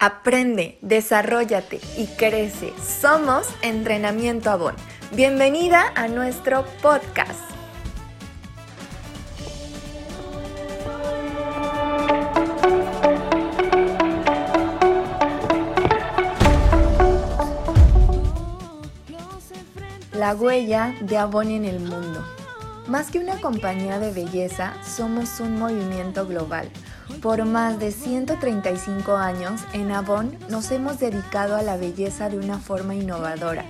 Aprende, desarrollate y crece. Somos Entrenamiento Avon. Bienvenida a nuestro podcast. La huella de Avon en el mundo. Más que una compañía de belleza, somos un movimiento global. Por más de 135 años, en Avon nos hemos dedicado a la belleza de una forma innovadora.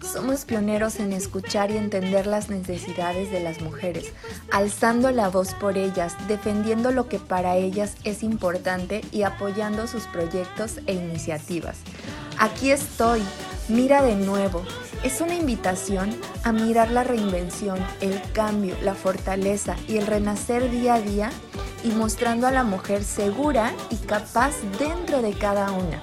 Somos pioneros en escuchar y entender las necesidades de las mujeres, alzando la voz por ellas, defendiendo lo que para ellas es importante y apoyando sus proyectos e iniciativas. Aquí estoy, mira de nuevo, es una invitación a mirar la reinvención, el cambio, la fortaleza y el renacer día a día y mostrando a la mujer segura y capaz dentro de cada una.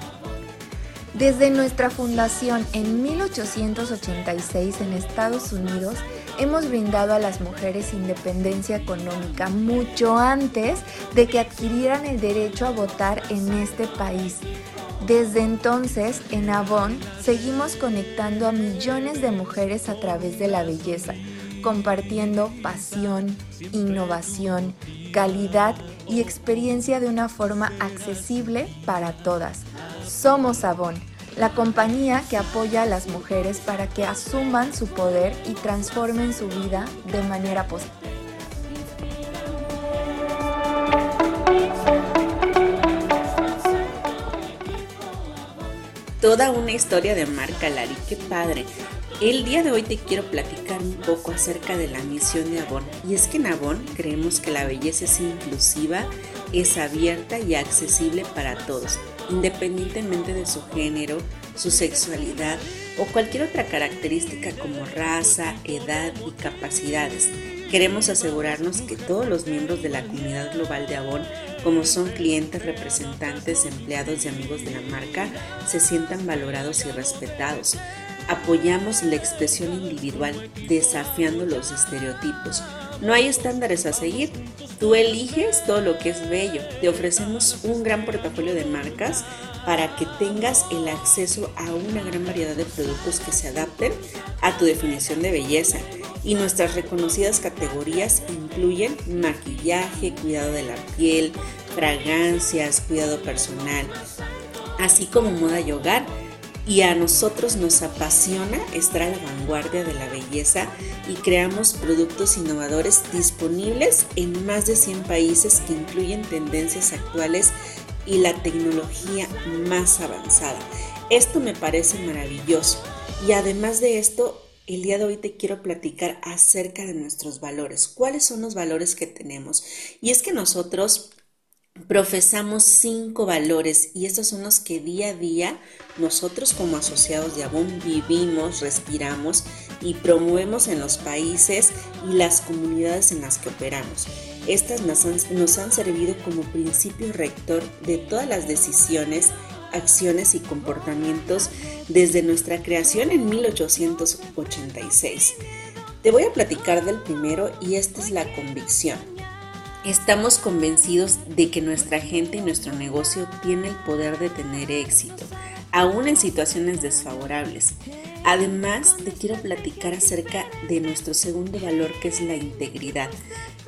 Desde nuestra fundación en 1886 en Estados Unidos, hemos brindado a las mujeres independencia económica mucho antes de que adquirieran el derecho a votar en este país. Desde entonces, en Avon, seguimos conectando a millones de mujeres a través de la belleza, compartiendo pasión, innovación, calidad y experiencia de una forma accesible para todas. Somos Avon, la compañía que apoya a las mujeres para que asuman su poder y transformen su vida de manera positiva. Toda una historia de marca, Lari, qué padre. El día de hoy te quiero platicar un poco acerca de la misión de Avon. Y es que en Avon creemos que la belleza es inclusiva, es abierta y accesible para todos, independientemente de su género, su sexualidad o cualquier otra característica como raza, edad y capacidades. Queremos asegurarnos que todos los miembros de la comunidad global de Avon, como son clientes, representantes, empleados y amigos de la marca, se sientan valorados y respetados. Apoyamos la expresión individual, desafiando los estereotipos. No hay estándares a seguir. Tú eliges todo lo que es bello. Te ofrecemos un gran portafolio de marcas para que tengas el acceso a una gran variedad de productos que se adapten a tu definición de belleza y nuestras reconocidas categorías incluyen maquillaje, cuidado de la piel, fragancias, cuidado personal, así como moda y hogar. Y a nosotros nos apasiona estar a la vanguardia de la belleza y creamos productos innovadores disponibles en más de 100 países que incluyen tendencias actuales y la tecnología más avanzada. Esto me parece maravilloso. Y además de esto, el día de hoy te quiero platicar acerca de nuestros valores. ¿Cuáles son los valores que tenemos? Y es que nosotros profesamos cinco valores y estos son los que día a día nosotros como asociados de Avon vivimos, respiramos y promovemos en los países y las comunidades en las que operamos. Estas nos han, nos han servido como principio rector de todas las decisiones acciones y comportamientos desde nuestra creación en 1886. Te voy a platicar del primero y esta es la convicción. Estamos convencidos de que nuestra gente y nuestro negocio tiene el poder de tener éxito, aún en situaciones desfavorables. Además, te quiero platicar acerca de nuestro segundo valor que es la integridad.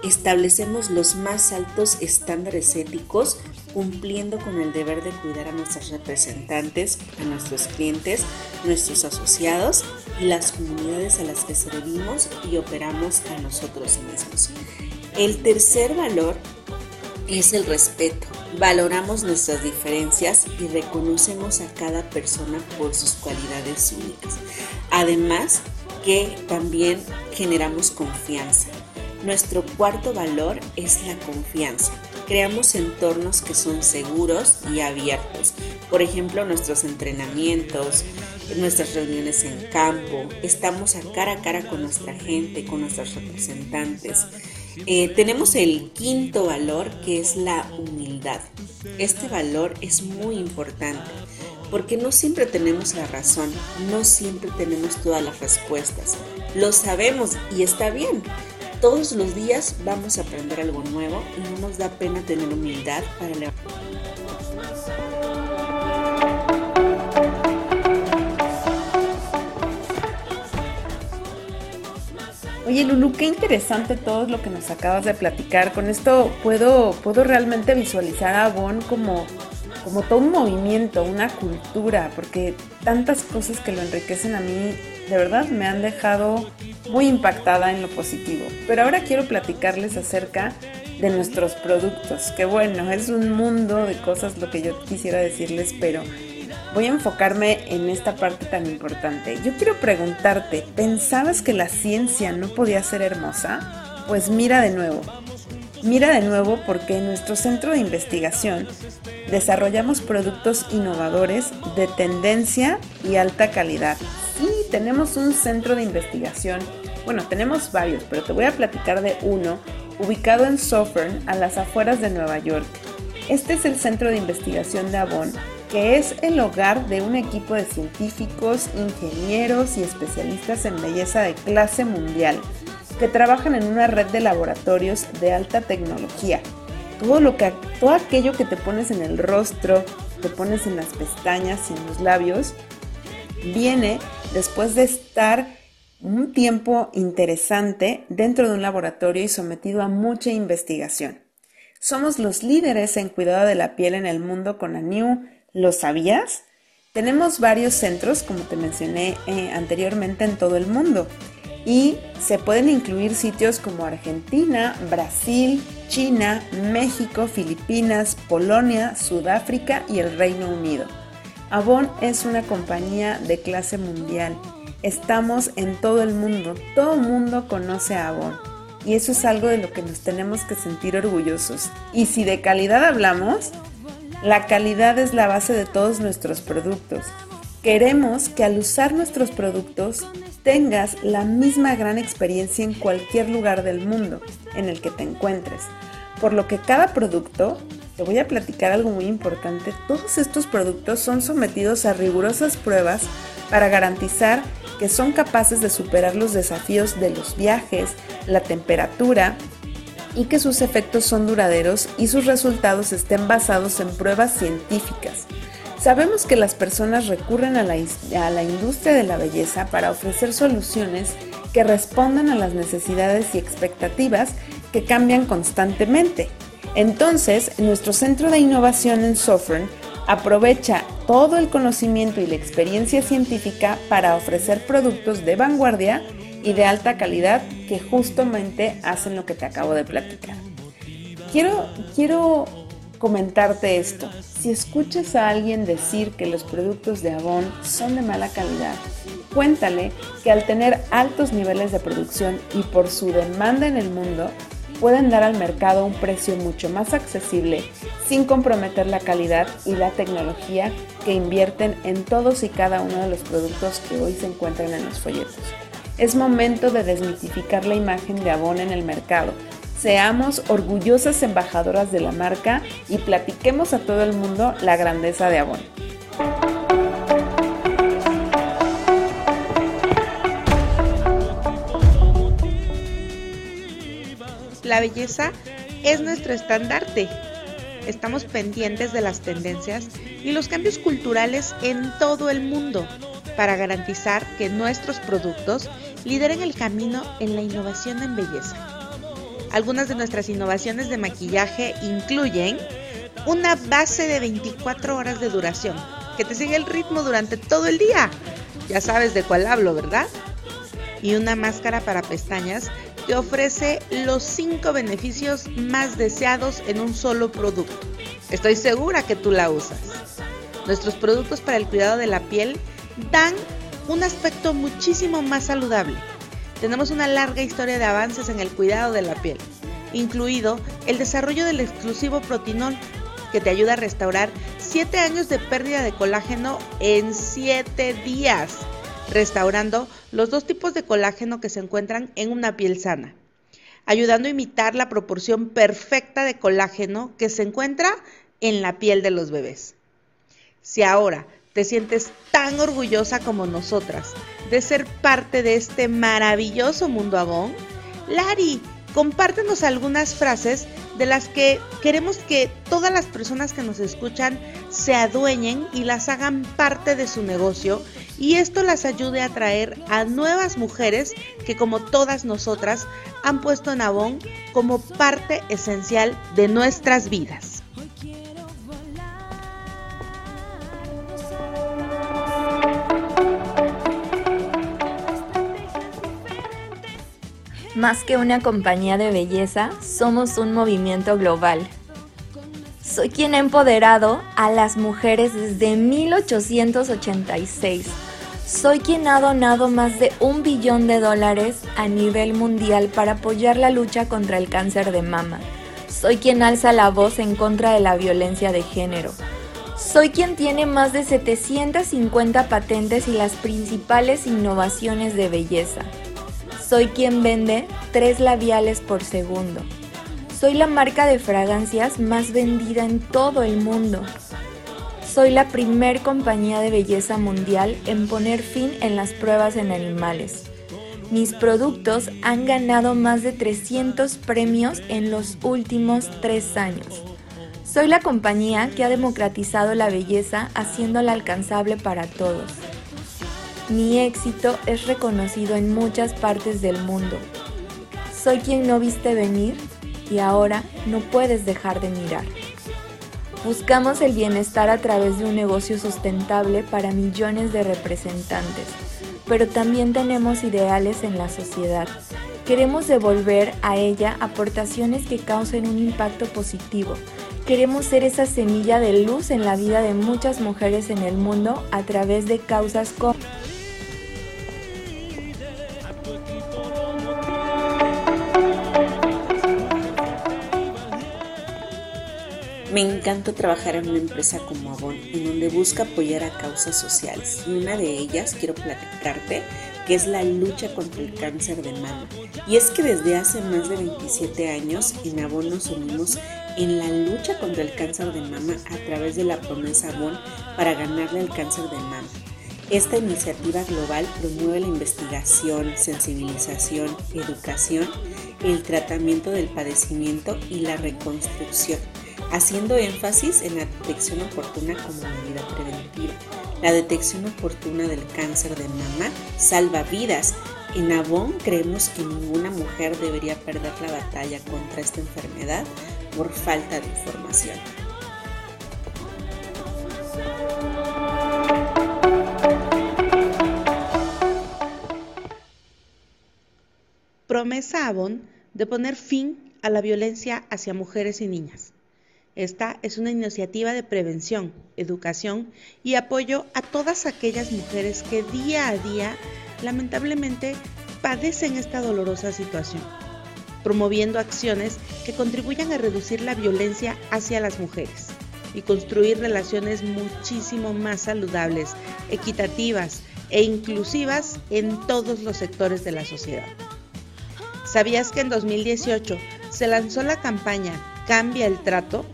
Establecemos los más altos estándares éticos cumpliendo con el deber de cuidar a nuestros representantes, a nuestros clientes, nuestros asociados y las comunidades a las que servimos y operamos a nosotros mismos. El tercer valor es el respeto. Valoramos nuestras diferencias y reconocemos a cada persona por sus cualidades únicas. Además que también generamos confianza. Nuestro cuarto valor es la confianza. Creamos entornos que son seguros y abiertos. Por ejemplo, nuestros entrenamientos, nuestras reuniones en campo. Estamos a cara a cara con nuestra gente, con nuestros representantes. Eh, tenemos el quinto valor que es la humildad. Este valor es muy importante porque no siempre tenemos la razón, no siempre tenemos todas las respuestas. Lo sabemos y está bien todos los días vamos a aprender algo nuevo y no nos da pena tener humildad para levantar. Lulu, qué interesante todo lo que nos acabas de platicar. Con esto puedo, puedo realmente visualizar a Avon como, como todo un movimiento, una cultura, porque tantas cosas que lo enriquecen a mí, de verdad me han dejado muy impactada en lo positivo. Pero ahora quiero platicarles acerca de nuestros productos, que bueno, es un mundo de cosas lo que yo quisiera decirles, pero voy a enfocarme en esta parte tan importante. Yo quiero preguntarte, ¿pensabas que la ciencia no podía ser hermosa? Pues mira de nuevo. Mira de nuevo porque en nuestro centro de investigación desarrollamos productos innovadores de tendencia y alta calidad. Sí, tenemos un centro de investigación. Bueno, tenemos varios, pero te voy a platicar de uno ubicado en Southern, a las afueras de Nueva York. Este es el centro de investigación de Avon que es el hogar de un equipo de científicos, ingenieros y especialistas en belleza de clase mundial que trabajan en una red de laboratorios de alta tecnología. Todo, lo que, todo aquello que te pones en el rostro, te pones en las pestañas y en los labios, viene después de estar un tiempo interesante dentro de un laboratorio y sometido a mucha investigación. Somos los líderes en cuidado de la piel en el mundo con ANIU, ¿Lo sabías? Tenemos varios centros, como te mencioné eh, anteriormente, en todo el mundo. Y se pueden incluir sitios como Argentina, Brasil, China, México, Filipinas, Polonia, Sudáfrica y el Reino Unido. Avon es una compañía de clase mundial. Estamos en todo el mundo. Todo el mundo conoce a Avon. Y eso es algo de lo que nos tenemos que sentir orgullosos. Y si de calidad hablamos, la calidad es la base de todos nuestros productos. Queremos que al usar nuestros productos tengas la misma gran experiencia en cualquier lugar del mundo en el que te encuentres. Por lo que cada producto, te voy a platicar algo muy importante, todos estos productos son sometidos a rigurosas pruebas para garantizar que son capaces de superar los desafíos de los viajes, la temperatura, y que sus efectos son duraderos y sus resultados estén basados en pruebas científicas. Sabemos que las personas recurren a la, a la, industria de la belleza para ofrecer soluciones que respondan a las necesidades y expectativas que cambian constantemente. Entonces, nuestro centro de innovación en Sofern aprovecha todo el conocimiento y la experiencia científica para ofrecer productos de vanguardia y de alta calidad que justamente hacen lo que te acabo de platicar. Quiero, quiero comentarte esto. Si escuchas a alguien decir que los productos de Avon son de mala calidad, cuéntale que al tener altos niveles de producción y por su demanda en el mundo, pueden dar al mercado un precio mucho más accesible sin comprometer la calidad y la tecnología que invierten en todos y cada uno de los productos que hoy se encuentran en los folletos. Es momento de desmitificar la imagen de Avon en el mercado. Seamos orgullosas embajadoras de la marca y platiquemos a todo el mundo la grandeza de Avon. La belleza es nuestro estandarte. Estamos pendientes de las tendencias y los cambios culturales en todo el mundo para garantizar que nuestros productos lideren el camino en la innovación en belleza. Algunas de nuestras innovaciones de maquillaje incluyen una base de 24 horas de duración que te sigue el ritmo durante todo el día. Ya sabes de cuál hablo, ¿verdad? Y una máscara para pestañas que ofrece los 5 beneficios más deseados en un solo producto. Estoy segura que tú la usas. Nuestros productos para el cuidado de la piel dan un aspecto muchísimo más saludable. Tenemos una larga historia de avances en el cuidado de la piel, incluido el desarrollo del exclusivo protinol, que te ayuda a restaurar 7 años de pérdida de colágeno en 7 días, restaurando los dos tipos de colágeno que se encuentran en una piel sana, ayudando a imitar la proporción perfecta de colágeno que se encuentra en la piel de los bebés. Si ahora te sientes tan orgullosa como nosotras de ser parte de este maravilloso mundo Avon? Lari, compártenos algunas frases de las que queremos que todas las personas que nos escuchan se adueñen y las hagan parte de su negocio y esto las ayude a atraer a nuevas mujeres que como todas nosotras han puesto en Avon como parte esencial de nuestras vidas. Más que una compañía de belleza, somos un movimiento global. Soy quien ha empoderado a las mujeres desde 1886. Soy quien ha donado más de un billón de dólares a nivel mundial para apoyar la lucha contra el cáncer de mama. Soy quien alza la voz en contra de la violencia de género. Soy quien tiene más de 750 patentes y las principales innovaciones de belleza. Soy quien vende tres labiales por segundo. Soy la marca de fragancias más vendida en todo el mundo. Soy la primer compañía de belleza mundial en poner fin en las pruebas en animales. Mis productos han ganado más de 300 premios en los últimos tres años. Soy la compañía que ha democratizado la belleza haciéndola alcanzable para todos. Mi éxito es reconocido en muchas partes del mundo. Soy quien no viste venir y ahora no puedes dejar de mirar. Buscamos el bienestar a través de un negocio sustentable para millones de representantes, pero también tenemos ideales en la sociedad. Queremos devolver a ella aportaciones que causen un impacto positivo. Queremos ser esa semilla de luz en la vida de muchas mujeres en el mundo a través de causas como Me encanta trabajar en una empresa como Avon, en donde busca apoyar a causas sociales. Y una de ellas quiero platicarte, que es la lucha contra el cáncer de mama. Y es que desde hace más de 27 años en Avon nos unimos en la lucha contra el cáncer de mama a través de la promesa Avon para ganarle al cáncer de mama. Esta iniciativa global promueve la investigación, sensibilización, educación, el tratamiento del padecimiento y la reconstrucción haciendo énfasis en la detección oportuna como medida preventiva. La detección oportuna del cáncer de mama salva vidas. En Avon creemos que ninguna mujer debería perder la batalla contra esta enfermedad por falta de información. Promesa Avon de poner fin a la violencia hacia mujeres y niñas. Esta es una iniciativa de prevención, educación y apoyo a todas aquellas mujeres que día a día lamentablemente padecen esta dolorosa situación, promoviendo acciones que contribuyan a reducir la violencia hacia las mujeres y construir relaciones muchísimo más saludables, equitativas e inclusivas en todos los sectores de la sociedad. ¿Sabías que en 2018 se lanzó la campaña Cambia el trato?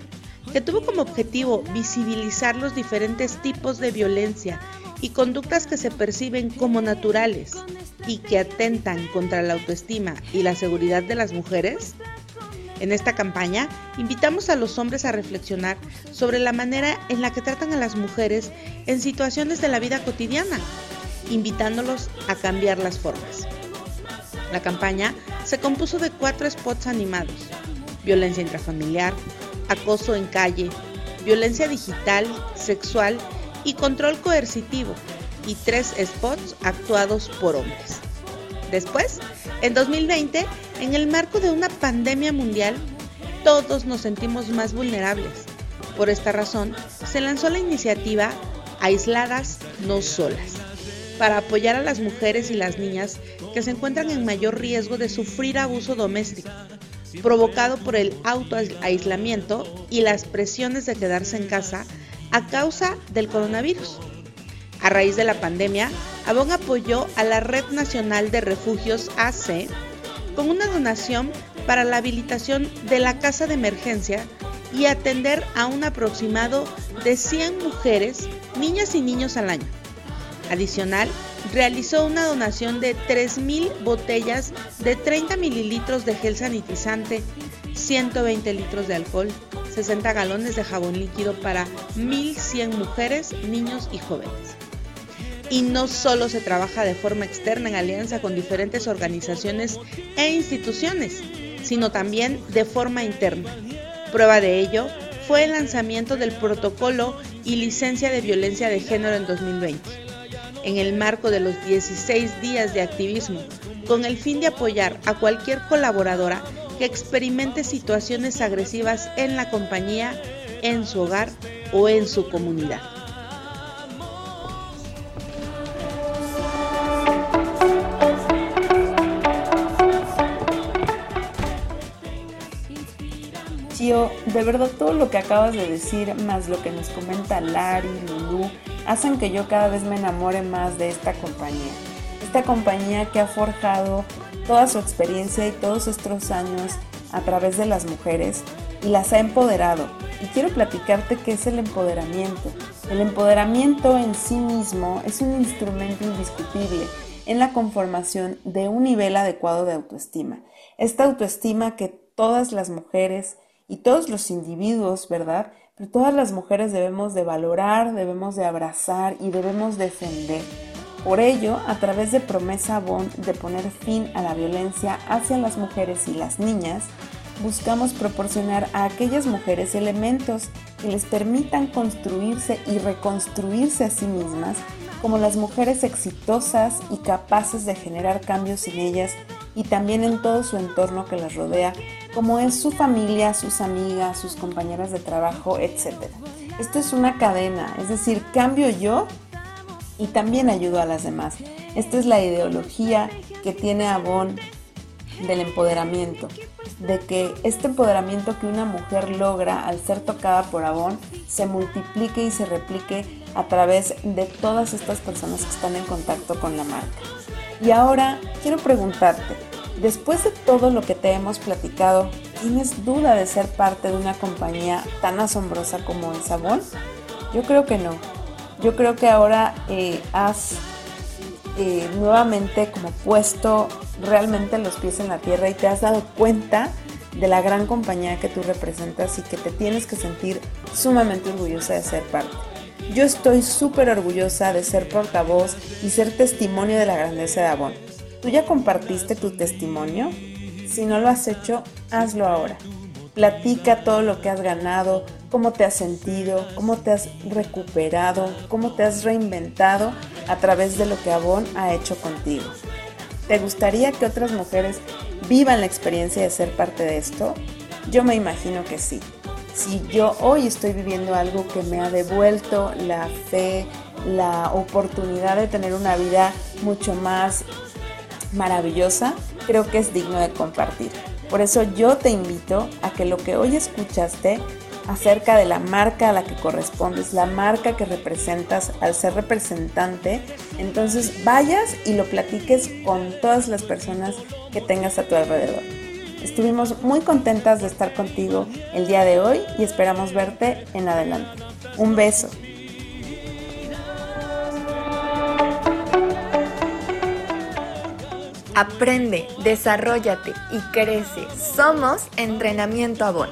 Que tuvo como objetivo visibilizar los diferentes tipos de violencia y conductas que se perciben como naturales y que atentan contra la autoestima y la seguridad de las mujeres? En esta campaña invitamos a los hombres a reflexionar sobre la manera en la que tratan a las mujeres en situaciones de la vida cotidiana, invitándolos a cambiar las formas. La campaña se compuso de cuatro spots animados, violencia intrafamiliar, acoso en calle, violencia digital, sexual y control coercitivo, y tres spots actuados por hombres. Después, en 2020, en el marco de una pandemia mundial, todos nos sentimos más vulnerables. Por esta razón, se lanzó la iniciativa Aisladas, no solas, para apoyar a las mujeres y las niñas que se encuentran en mayor riesgo de sufrir abuso doméstico provocado por el autoaislamiento y las presiones de quedarse en casa a causa del coronavirus. A raíz de la pandemia, Avon apoyó a la Red Nacional de Refugios AC con una donación para la habilitación de la casa de emergencia y atender a un aproximado de 100 mujeres, niñas y niños al año. Adicional, realizó una donación de 3.000 botellas de 30 mililitros de gel sanitizante, 120 litros de alcohol, 60 galones de jabón líquido para 1.100 mujeres, niños y jóvenes. Y no solo se trabaja de forma externa en alianza con diferentes organizaciones e instituciones, sino también de forma interna. Prueba de ello fue el lanzamiento del protocolo y licencia de violencia de género en 2020, en el marco de los 16 días de activismo, con el fin de apoyar a cualquier colaboradora que experimente situaciones agresivas en la compañía, en su hogar o en su comunidad. de verdad todo lo que acabas de decir, más lo que nos comenta Lari, Lulu, hacen que yo cada vez me enamore más de esta compañía. Esta compañía que ha forjado toda su experiencia y todos estos años a través de las mujeres y las ha empoderado. Y quiero platicarte qué es el empoderamiento. El empoderamiento en sí mismo es un instrumento indiscutible en la conformación de un nivel adecuado de autoestima. Esta autoestima que todas las mujeres y todos los individuos, ¿verdad? Todas las mujeres debemos de valorar, debemos de abrazar y debemos defender. Por ello, a través de Promesa Bond de poner fin a la violencia hacia las mujeres y las niñas, buscamos proporcionar a aquellas mujeres elementos que les permitan construirse y reconstruirse a sí mismas como las mujeres exitosas y capaces de generar cambios en ellas y también en todo su entorno que las rodea, como es su familia, sus amigas, sus compañeras de trabajo, etc. Esto es una cadena, es decir, cambio yo y también ayudo a las demás. Esta es la ideología que tiene Avon del empoderamiento, de que este empoderamiento que una mujer logra al ser tocada por Avon se multiplique y se replique a través de todas estas personas que están en contacto con la marca. Y ahora quiero preguntarte, después de todo lo que te hemos platicado, ¿tienes duda de ser parte de una compañía tan asombrosa como es Avon? Yo creo que no. Yo creo que ahora eh, has eh, nuevamente como puesto realmente los pies en la tierra y te has dado cuenta de la gran compañía que tú representas y que te tienes que sentir sumamente orgullosa de ser parte. Yo estoy súper orgullosa de ser portavoz y ser testimonio de la grandeza de Avon. ¿Tú ya compartiste tu testimonio? Si no lo has hecho, hazlo ahora. Platica todo lo que has ganado, cómo te has sentido, cómo te has recuperado, cómo te has reinventado a través de lo que Avon ha hecho contigo. ¿Te gustaría que otras mujeres vivan la experiencia de ser parte de esto? Yo me imagino que sí si yo hoy estoy viviendo algo que me ha devuelto la fe, la oportunidad de tener una vida mucho más maravillosa, creo que es digno de compartir. Por eso yo te invito a que lo que hoy escuchaste acerca de la marca a la que correspondes, la marca que representas al ser representante, entonces vayas y lo platiques con todas las personas que tengas a tu alrededor. Estuvimos muy contentas de estar contigo el día de hoy y esperamos verte en adelante. Un beso. Aprende, desarrollate y crece. Somos Entrenamiento Avon.